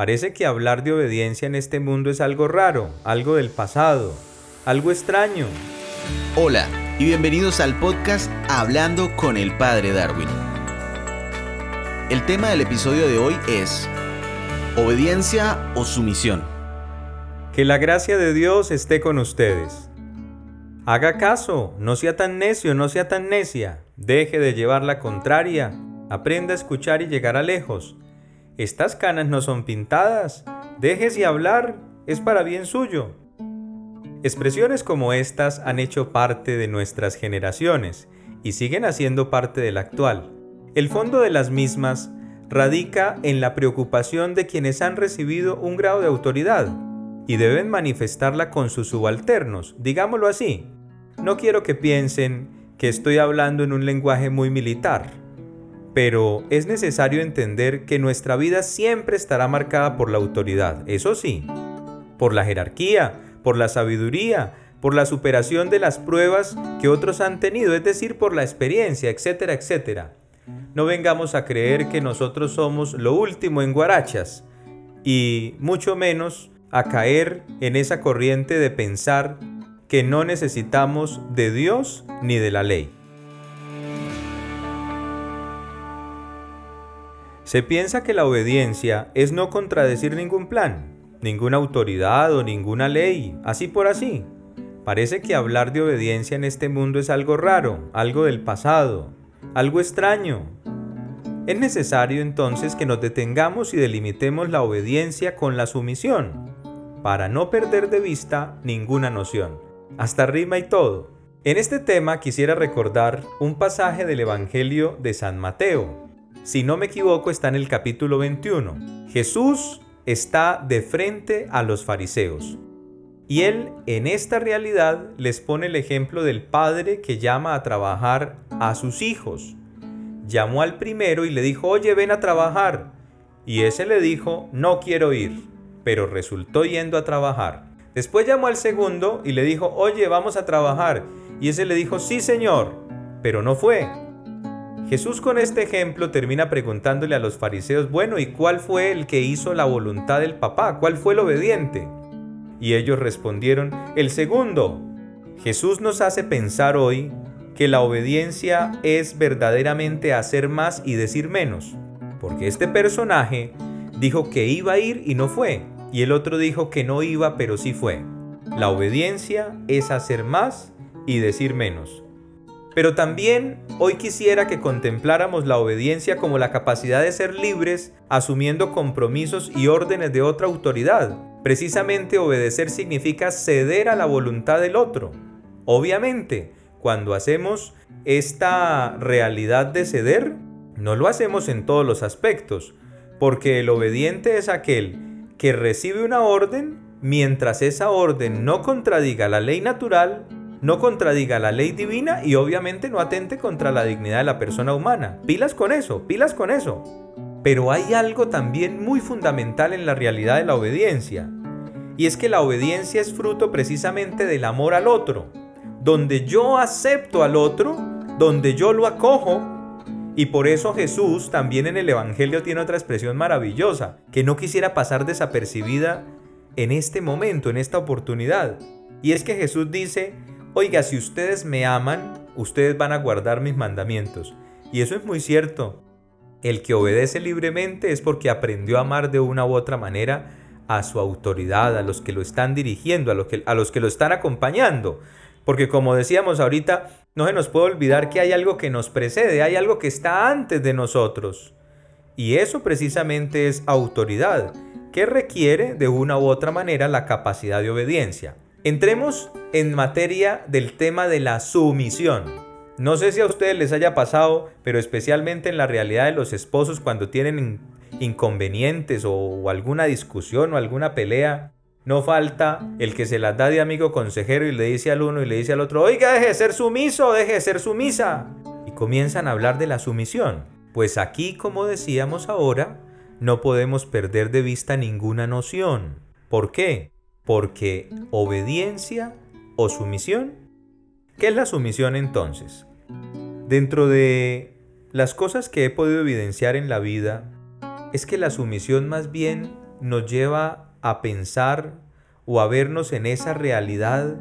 Parece que hablar de obediencia en este mundo es algo raro, algo del pasado, algo extraño. Hola y bienvenidos al podcast Hablando con el Padre Darwin. El tema del episodio de hoy es obediencia o sumisión. Que la gracia de Dios esté con ustedes. Haga caso, no sea tan necio, no sea tan necia. Deje de llevar la contraria. Aprenda a escuchar y llegar a lejos. Estas canas no son pintadas. Déjese hablar, es para bien suyo. Expresiones como estas han hecho parte de nuestras generaciones y siguen haciendo parte de la actual. El fondo de las mismas radica en la preocupación de quienes han recibido un grado de autoridad y deben manifestarla con sus subalternos, digámoslo así. No quiero que piensen que estoy hablando en un lenguaje muy militar, pero es necesario entender que nuestra vida siempre estará marcada por la autoridad, eso sí, por la jerarquía, por la sabiduría, por la superación de las pruebas que otros han tenido, es decir, por la experiencia, etcétera, etcétera. No vengamos a creer que nosotros somos lo último en guarachas y mucho menos a caer en esa corriente de pensar que no necesitamos de Dios ni de la ley. Se piensa que la obediencia es no contradecir ningún plan, ninguna autoridad o ninguna ley, así por así. Parece que hablar de obediencia en este mundo es algo raro, algo del pasado, algo extraño. Es necesario entonces que nos detengamos y delimitemos la obediencia con la sumisión, para no perder de vista ninguna noción hasta rima y todo. En este tema quisiera recordar un pasaje del Evangelio de San Mateo. Si no me equivoco está en el capítulo 21. Jesús está de frente a los fariseos. Y él en esta realidad les pone el ejemplo del padre que llama a trabajar a sus hijos. Llamó al primero y le dijo, oye, ven a trabajar. Y ese le dijo, no quiero ir, pero resultó yendo a trabajar. Después llamó al segundo y le dijo, oye, vamos a trabajar. Y ese le dijo, sí, señor, pero no fue. Jesús con este ejemplo termina preguntándole a los fariseos, bueno, ¿y cuál fue el que hizo la voluntad del papá? ¿Cuál fue el obediente? Y ellos respondieron, el segundo. Jesús nos hace pensar hoy que la obediencia es verdaderamente hacer más y decir menos, porque este personaje dijo que iba a ir y no fue, y el otro dijo que no iba pero sí fue. La obediencia es hacer más y decir menos. Pero también hoy quisiera que contempláramos la obediencia como la capacidad de ser libres asumiendo compromisos y órdenes de otra autoridad. Precisamente obedecer significa ceder a la voluntad del otro. Obviamente, cuando hacemos esta realidad de ceder, no lo hacemos en todos los aspectos, porque el obediente es aquel que recibe una orden mientras esa orden no contradiga la ley natural, no contradiga la ley divina y obviamente no atente contra la dignidad de la persona humana. Pilas con eso, pilas con eso. Pero hay algo también muy fundamental en la realidad de la obediencia. Y es que la obediencia es fruto precisamente del amor al otro. Donde yo acepto al otro, donde yo lo acojo, y por eso Jesús también en el Evangelio tiene otra expresión maravillosa, que no quisiera pasar desapercibida en este momento, en esta oportunidad. Y es que Jesús dice, oiga, si ustedes me aman, ustedes van a guardar mis mandamientos. Y eso es muy cierto. El que obedece libremente es porque aprendió a amar de una u otra manera a su autoridad, a los que lo están dirigiendo, a los que, a los que lo están acompañando. Porque como decíamos ahorita, no se nos puede olvidar que hay algo que nos precede, hay algo que está antes de nosotros. Y eso precisamente es autoridad, que requiere de una u otra manera la capacidad de obediencia. Entremos en materia del tema de la sumisión. No sé si a ustedes les haya pasado, pero especialmente en la realidad de los esposos cuando tienen inconvenientes o alguna discusión o alguna pelea, no falta el que se las da de amigo consejero y le dice al uno y le dice al otro, oiga, deje de ser sumiso, deje de ser sumisa. Y comienzan a hablar de la sumisión. Pues aquí, como decíamos ahora, no podemos perder de vista ninguna noción. ¿Por qué? Porque obediencia o sumisión. ¿Qué es la sumisión entonces? Dentro de las cosas que he podido evidenciar en la vida, es que la sumisión más bien nos lleva a pensar o a vernos en esa realidad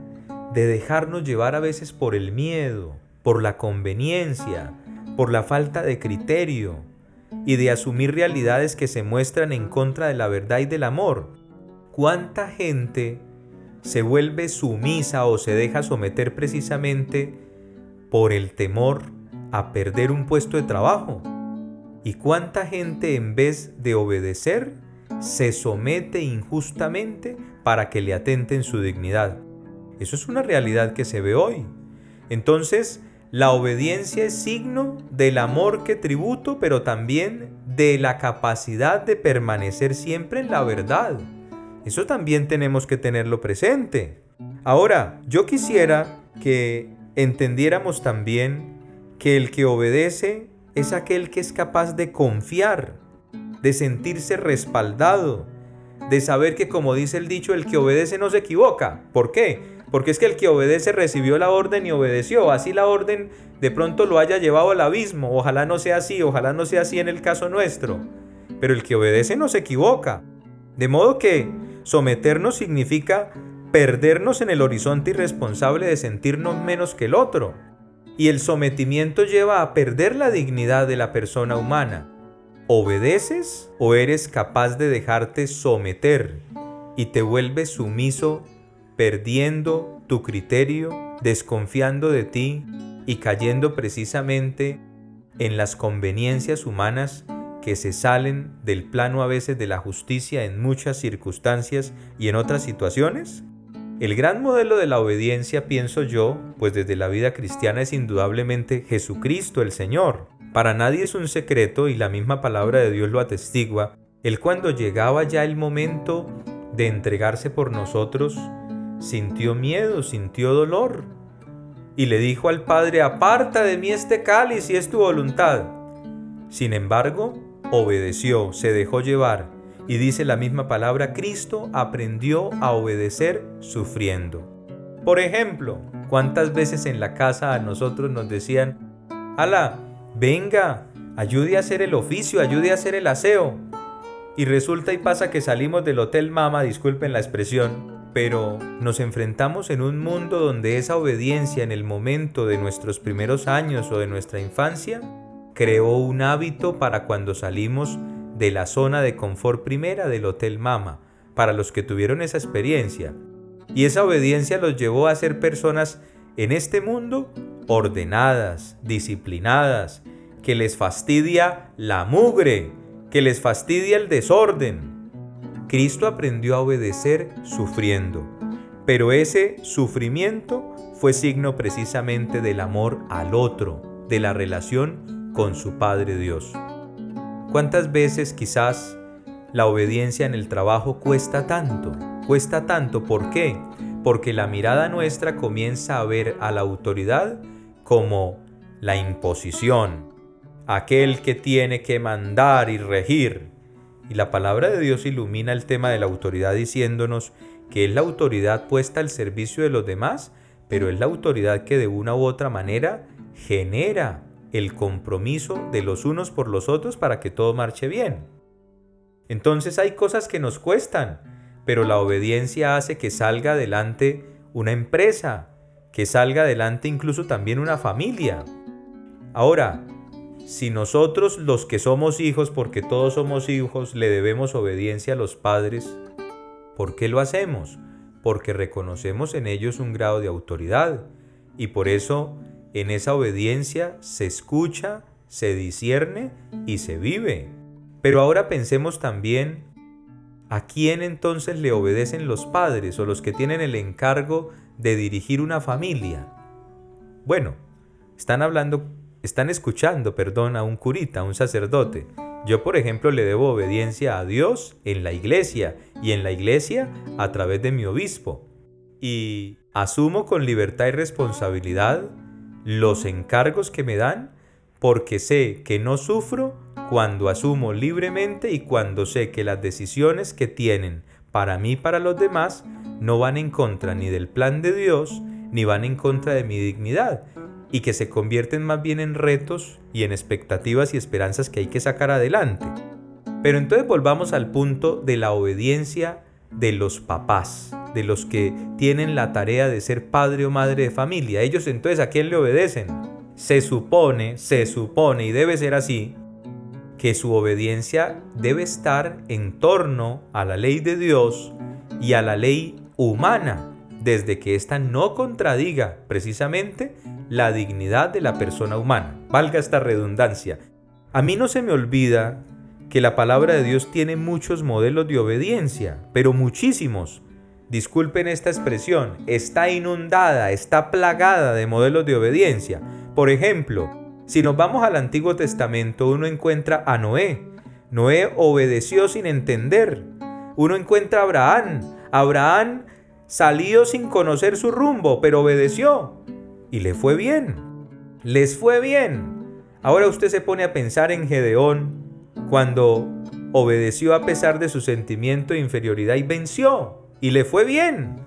de dejarnos llevar a veces por el miedo, por la conveniencia, por la falta de criterio y de asumir realidades que se muestran en contra de la verdad y del amor. ¿Cuánta gente se vuelve sumisa o se deja someter precisamente por el temor a perder un puesto de trabajo? ¿Y cuánta gente en vez de obedecer se somete injustamente para que le atenten su dignidad? Eso es una realidad que se ve hoy. Entonces, la obediencia es signo del amor que tributo, pero también de la capacidad de permanecer siempre en la verdad. Eso también tenemos que tenerlo presente. Ahora, yo quisiera que entendiéramos también que el que obedece es aquel que es capaz de confiar, de sentirse respaldado, de saber que como dice el dicho, el que obedece no se equivoca. ¿Por qué? Porque es que el que obedece recibió la orden y obedeció. Así la orden de pronto lo haya llevado al abismo. Ojalá no sea así, ojalá no sea así en el caso nuestro. Pero el que obedece no se equivoca. De modo que someternos significa perdernos en el horizonte irresponsable de sentirnos menos que el otro. Y el sometimiento lleva a perder la dignidad de la persona humana. ¿Obedeces o eres capaz de dejarte someter y te vuelves sumiso perdiendo tu criterio, desconfiando de ti y cayendo precisamente en las conveniencias humanas que se salen del plano a veces de la justicia en muchas circunstancias y en otras situaciones? El gran modelo de la obediencia, pienso yo, pues desde la vida cristiana es indudablemente Jesucristo el Señor. Para nadie es un secreto y la misma palabra de Dios lo atestigua, el cuando llegaba ya el momento de entregarse por nosotros, sintió miedo, sintió dolor. Y le dijo al Padre, aparta de mí este cáliz si es tu voluntad. Sin embargo, obedeció, se dejó llevar. Y dice la misma palabra, Cristo aprendió a obedecer sufriendo. Por ejemplo, ¿cuántas veces en la casa a nosotros nos decían, ala, venga, ayude a hacer el oficio, ayude a hacer el aseo? Y resulta y pasa que salimos del Hotel Mama, disculpen la expresión, pero nos enfrentamos en un mundo donde esa obediencia en el momento de nuestros primeros años o de nuestra infancia creó un hábito para cuando salimos de la zona de confort primera del Hotel Mama, para los que tuvieron esa experiencia. Y esa obediencia los llevó a ser personas en este mundo ordenadas, disciplinadas, que les fastidia la mugre, que les fastidia el desorden, Cristo aprendió a obedecer sufriendo, pero ese sufrimiento fue signo precisamente del amor al otro, de la relación con su Padre Dios. ¿Cuántas veces quizás la obediencia en el trabajo cuesta tanto? Cuesta tanto, ¿por qué? Porque la mirada nuestra comienza a ver a la autoridad como la imposición, aquel que tiene que mandar y regir, y la palabra de Dios ilumina el tema de la autoridad diciéndonos que es la autoridad puesta al servicio de los demás, pero es la autoridad que de una u otra manera genera el compromiso de los unos por los otros para que todo marche bien. Entonces hay cosas que nos cuestan, pero la obediencia hace que salga adelante una empresa, que salga adelante incluso también una familia. Ahora, si nosotros los que somos hijos, porque todos somos hijos, le debemos obediencia a los padres, ¿por qué lo hacemos? Porque reconocemos en ellos un grado de autoridad y por eso en esa obediencia se escucha, se discierne y se vive. Pero ahora pensemos también a quién entonces le obedecen los padres o los que tienen el encargo de dirigir una familia. Bueno, están hablando están escuchando, perdón, a un curita, a un sacerdote. Yo, por ejemplo, le debo obediencia a Dios en la iglesia y en la iglesia a través de mi obispo. Y asumo con libertad y responsabilidad los encargos que me dan porque sé que no sufro cuando asumo libremente y cuando sé que las decisiones que tienen para mí y para los demás no van en contra ni del plan de Dios ni van en contra de mi dignidad, y que se convierten más bien en retos y en expectativas y esperanzas que hay que sacar adelante. Pero entonces volvamos al punto de la obediencia de los papás, de los que tienen la tarea de ser padre o madre de familia. Ellos entonces a quién le obedecen? Se supone, se supone y debe ser así, que su obediencia debe estar en torno a la ley de Dios y a la ley humana, desde que ésta no contradiga precisamente la dignidad de la persona humana. Valga esta redundancia. A mí no se me olvida que la palabra de Dios tiene muchos modelos de obediencia, pero muchísimos. Disculpen esta expresión, está inundada, está plagada de modelos de obediencia. Por ejemplo, si nos vamos al Antiguo Testamento, uno encuentra a Noé. Noé obedeció sin entender. Uno encuentra a Abraham. Abraham salió sin conocer su rumbo, pero obedeció. Y le fue bien. Les fue bien. Ahora usted se pone a pensar en Gedeón cuando obedeció a pesar de su sentimiento de inferioridad y venció. Y le fue bien.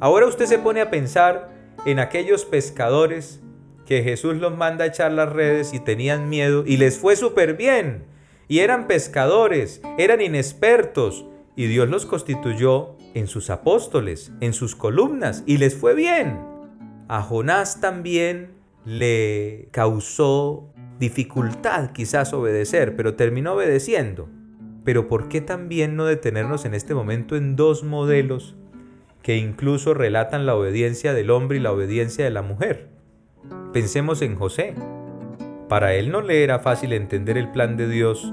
Ahora usted se pone a pensar en aquellos pescadores que Jesús los manda a echar las redes y tenían miedo y les fue súper bien. Y eran pescadores, eran inexpertos y Dios los constituyó en sus apóstoles, en sus columnas y les fue bien. A Jonás también le causó dificultad quizás obedecer, pero terminó obedeciendo. Pero ¿por qué también no detenernos en este momento en dos modelos que incluso relatan la obediencia del hombre y la obediencia de la mujer? Pensemos en José. Para él no le era fácil entender el plan de Dios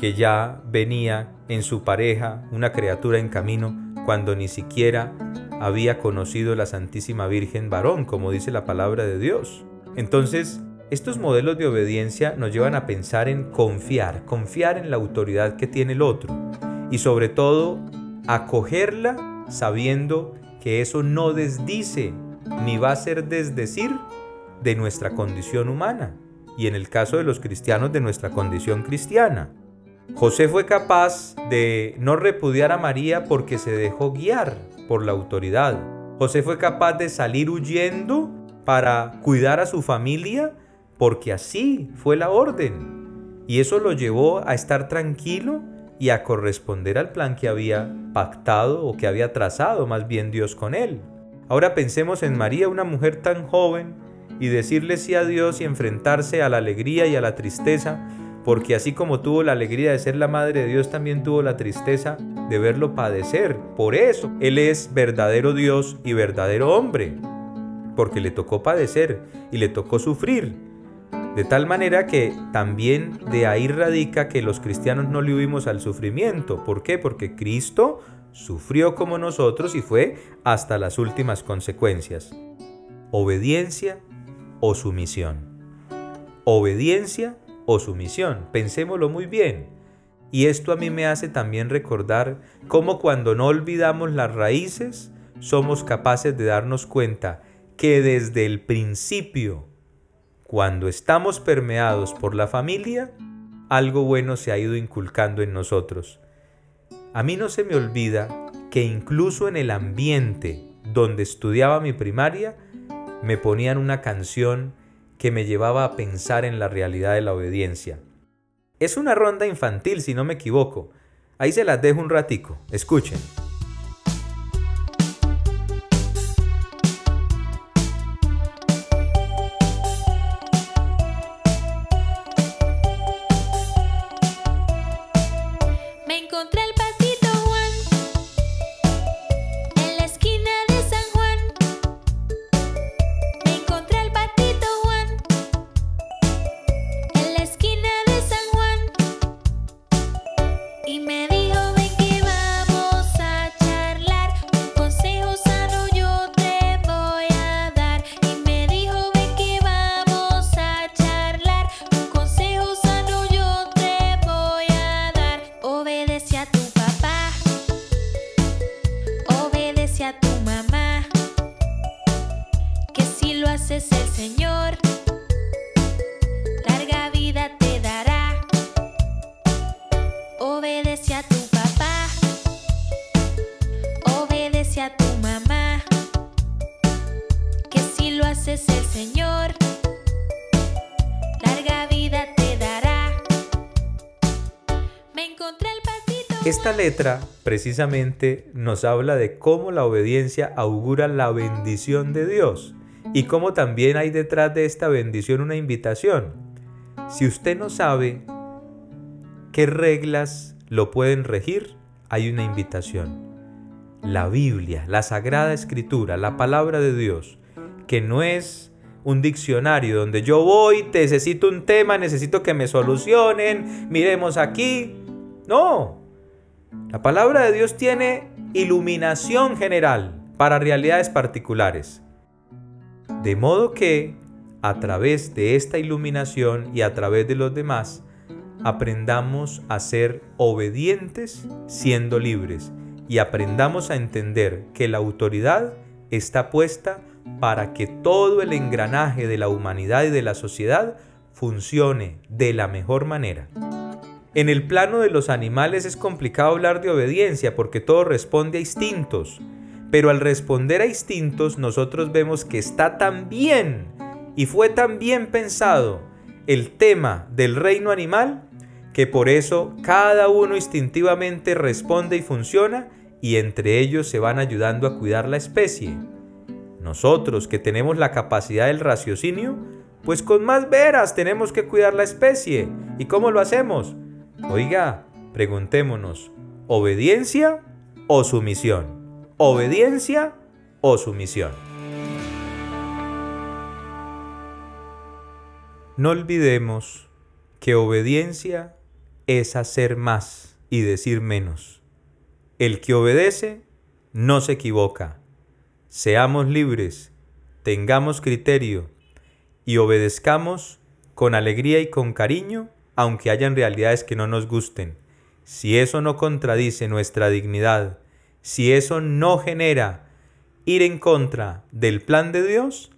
que ya venía en su pareja una criatura en camino cuando ni siquiera había conocido la Santísima Virgen varón, como dice la palabra de Dios. Entonces, estos modelos de obediencia nos llevan a pensar en confiar, confiar en la autoridad que tiene el otro y sobre todo acogerla sabiendo que eso no desdice ni va a ser desdecir de nuestra condición humana y en el caso de los cristianos de nuestra condición cristiana. José fue capaz de no repudiar a María porque se dejó guiar por la autoridad. José fue capaz de salir huyendo para cuidar a su familia porque así fue la orden. Y eso lo llevó a estar tranquilo y a corresponder al plan que había pactado o que había trazado más bien Dios con él. Ahora pensemos en María, una mujer tan joven, y decirle sí a Dios y enfrentarse a la alegría y a la tristeza, porque así como tuvo la alegría de ser la madre de Dios, también tuvo la tristeza de verlo padecer. Por eso Él es verdadero Dios y verdadero hombre, porque le tocó padecer y le tocó sufrir. De tal manera que también de ahí radica que los cristianos no le huimos al sufrimiento. ¿Por qué? Porque Cristo sufrió como nosotros y fue hasta las últimas consecuencias. Obediencia o sumisión. Obediencia o sumisión. Pensémoslo muy bien. Y esto a mí me hace también recordar cómo cuando no olvidamos las raíces, somos capaces de darnos cuenta que desde el principio, cuando estamos permeados por la familia, algo bueno se ha ido inculcando en nosotros. A mí no se me olvida que incluso en el ambiente donde estudiaba mi primaria, me ponían una canción que me llevaba a pensar en la realidad de la obediencia. Es una ronda infantil, si no me equivoco. Ahí se las dejo un ratico. Escuchen. Esta letra precisamente nos habla de cómo la obediencia augura la bendición de Dios y cómo también hay detrás de esta bendición una invitación. Si usted no sabe qué reglas lo pueden regir, hay una invitación. La Biblia, la Sagrada Escritura, la palabra de Dios, que no es un diccionario donde yo voy, necesito un tema, necesito que me solucionen, miremos aquí. No, la palabra de Dios tiene iluminación general para realidades particulares. De modo que, a través de esta iluminación y a través de los demás, aprendamos a ser obedientes siendo libres y aprendamos a entender que la autoridad está puesta para que todo el engranaje de la humanidad y de la sociedad funcione de la mejor manera. En el plano de los animales es complicado hablar de obediencia porque todo responde a instintos, pero al responder a instintos nosotros vemos que está tan bien y fue tan bien pensado el tema del reino animal que por eso cada uno instintivamente responde y funciona y entre ellos se van ayudando a cuidar la especie. Nosotros que tenemos la capacidad del raciocinio, pues con más veras tenemos que cuidar la especie. ¿Y cómo lo hacemos? Oiga, preguntémonos, ¿obediencia o sumisión? ¿Obediencia o sumisión? No olvidemos que obediencia es hacer más y decir menos. El que obedece no se equivoca. Seamos libres, tengamos criterio y obedezcamos con alegría y con cariño aunque hayan realidades que no nos gusten, si eso no contradice nuestra dignidad, si eso no genera ir en contra del plan de Dios,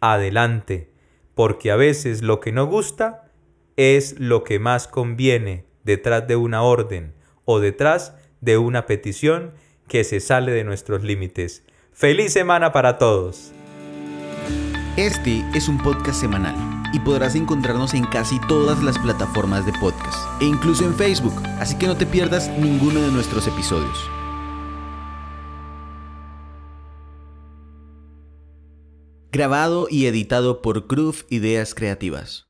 adelante, porque a veces lo que no gusta es lo que más conviene detrás de una orden o detrás de una petición que se sale de nuestros límites. Feliz semana para todos. Este es un podcast semanal y podrás encontrarnos en casi todas las plataformas de podcast e incluso en Facebook, así que no te pierdas ninguno de nuestros episodios. Grabado y editado por Groove Ideas Creativas.